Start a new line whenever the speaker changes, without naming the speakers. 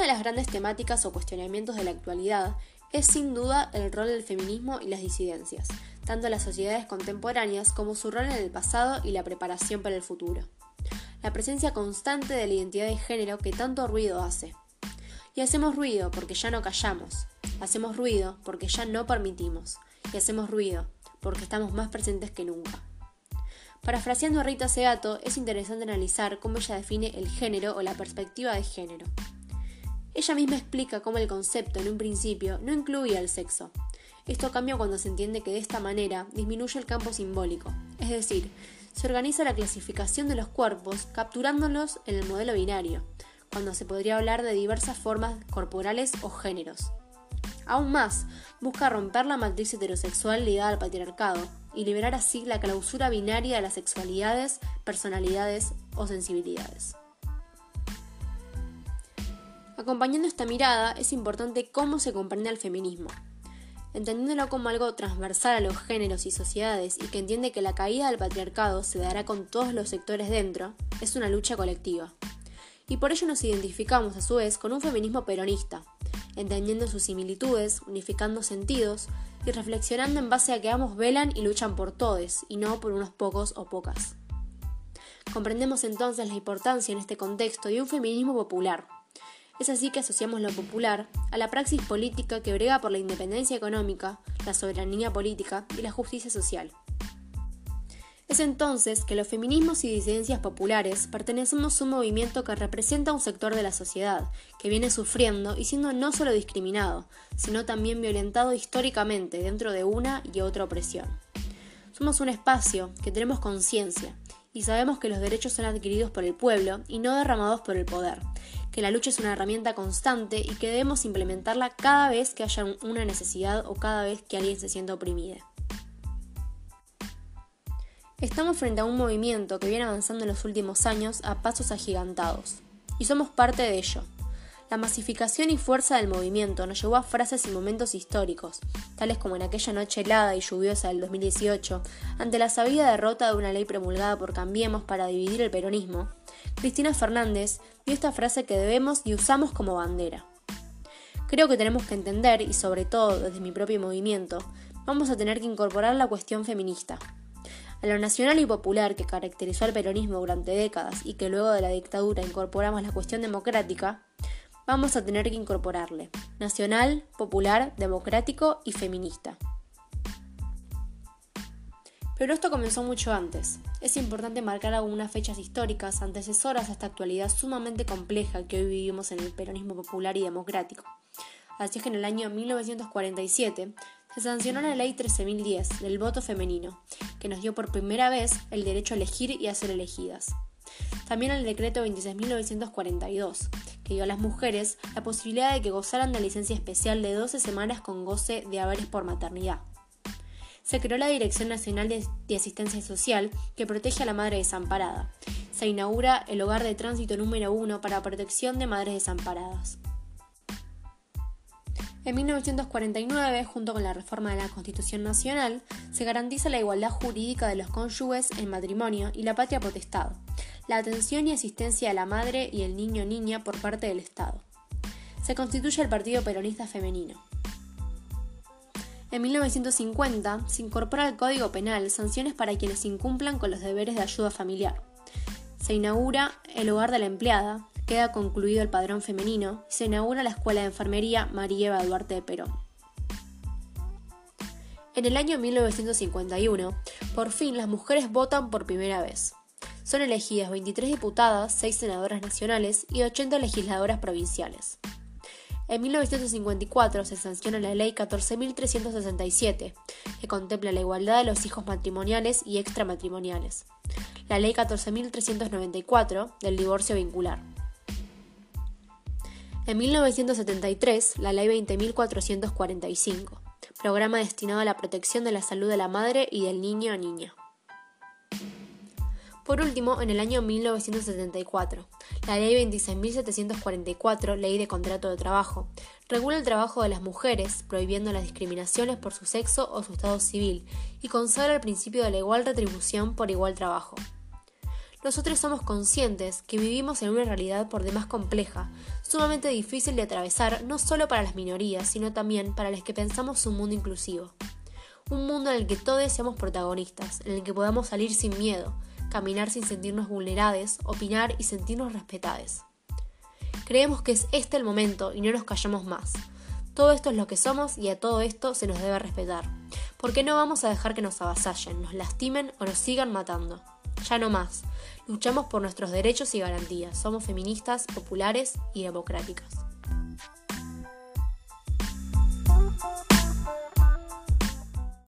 Una de las grandes temáticas o cuestionamientos de la actualidad es sin duda el rol del feminismo y las disidencias, tanto en las sociedades contemporáneas como su rol en el pasado y la preparación para el futuro. La presencia constante de la identidad de género que tanto ruido hace. Y hacemos ruido porque ya no callamos, hacemos ruido porque ya no permitimos, y hacemos ruido porque estamos más presentes que nunca. Parafraseando a Rita Segato, es interesante analizar cómo ella define el género o la perspectiva de género. Ella misma explica cómo el concepto en un principio no incluía el sexo. Esto cambia cuando se entiende que de esta manera disminuye el campo simbólico, es decir, se organiza la clasificación de los cuerpos capturándolos en el modelo binario, cuando se podría hablar de diversas formas corporales o géneros. Aún más, busca romper la matriz heterosexual ligada al patriarcado y liberar así la clausura binaria de las sexualidades, personalidades o sensibilidades. Acompañando esta mirada, es importante cómo se comprende el feminismo. Entendiéndolo como algo transversal a los géneros y sociedades y que entiende que la caída del patriarcado se dará con todos los sectores dentro, es una lucha colectiva. Y por ello nos identificamos a su vez con un feminismo peronista, entendiendo sus similitudes, unificando sentidos y reflexionando en base a que ambos velan y luchan por todos y no por unos pocos o pocas. Comprendemos entonces la importancia en este contexto de un feminismo popular, es así que asociamos lo popular a la praxis política que brega por la independencia económica, la soberanía política y la justicia social. Es entonces que los feminismos y disidencias populares pertenecemos a un movimiento que representa un sector de la sociedad, que viene sufriendo y siendo no solo discriminado, sino también violentado históricamente dentro de una y otra opresión. Somos un espacio que tenemos conciencia y sabemos que los derechos son adquiridos por el pueblo y no derramados por el poder, que la lucha es una herramienta constante y que debemos implementarla cada vez que haya una necesidad o cada vez que alguien se sienta oprimida. Estamos frente a un movimiento que viene avanzando en los últimos años a pasos agigantados, y somos parte de ello. La masificación y fuerza del movimiento nos llevó a frases y momentos históricos, tales como en aquella noche helada y lluviosa del 2018, ante la sabida derrota de una ley promulgada por Cambiemos para dividir el peronismo, Cristina Fernández dio esta frase que debemos y usamos como bandera. Creo que tenemos que entender, y sobre todo desde mi propio movimiento, vamos a tener que incorporar la cuestión feminista. A lo nacional y popular que caracterizó al peronismo durante décadas y que luego de la dictadura incorporamos la cuestión democrática, vamos a tener que incorporarle nacional, popular, democrático y feminista. Pero esto comenzó mucho antes. Es importante marcar algunas fechas históricas antecesoras a esta actualidad sumamente compleja que hoy vivimos en el peronismo popular y democrático. Así es que en el año 1947 se sancionó la ley 13.010 del voto femenino, que nos dio por primera vez el derecho a elegir y a ser elegidas. También el decreto 26.942, que dio a las mujeres la posibilidad de que gozaran de licencia especial de 12 semanas con goce de haberes por maternidad. Se creó la Dirección Nacional de, Asistencia Social que protege a la madre desamparada. Se inaugura el hogar de tránsito número 1 para protección de madres desamparadas. En 1949, junto con la reforma de la Constitución Nacional, se garantiza la igualdad jurídica de los cónyuges en matrimonio y la patria potestad, la atención y asistencia a la madre y el niño niña por parte del Estado. Se constituye el Partido Peronista Femenino. En 1950 se incorpora al Código Penal sanciones para quienes incumplan con los deberes de ayuda familiar. Se inaugura el hogar de la empleada, queda concluido el padrón femenino y se inaugura la Escuela de Enfermería María Eva Duarte de Perón. En el año 1951, por fin las mujeres votan por primera vez. Son elegidas 23 diputadas, 6 senadoras nacionales y 80 legisladoras provinciales. En 1954 se sanciona la Ley 14.367, que contempla la igualdad de los hijos matrimoniales y extramatrimoniales. La Ley 14.394 del divorcio vincular. En 1973, la Ley 20.445, programa destinado a la protección de la salud de la madre y del niño o niña. Por último, en el año 1974, la Ley 26.744, Ley de Contrato de Trabajo, regula el trabajo de las mujeres, prohibiendo las discriminaciones por su sexo o su estado civil, y consagra el principio de la igual retribución por igual trabajo. nosotros somos conscientes que vivimos en una realidad por demás compleja, sumamente difícil de atravesar no solo para las minorías, sino también para las que pensamos un mundo inclusivo. Un mundo en el que todos seamos protagonistas, en el que podamos salir sin miedo, caminar sin sentirnos vulnerados, opinar y sentirnos respetados. Creemos que es este el momento y no nos callamos más. Todo esto es lo que somos y a todo esto se nos debe respetar. Porque no vamos a dejar que nos avasallen, nos lastimen o nos sigan matando. Ya no más. Luchamos por nuestros derechos y garantías. Somos feministas, populares y democráticas.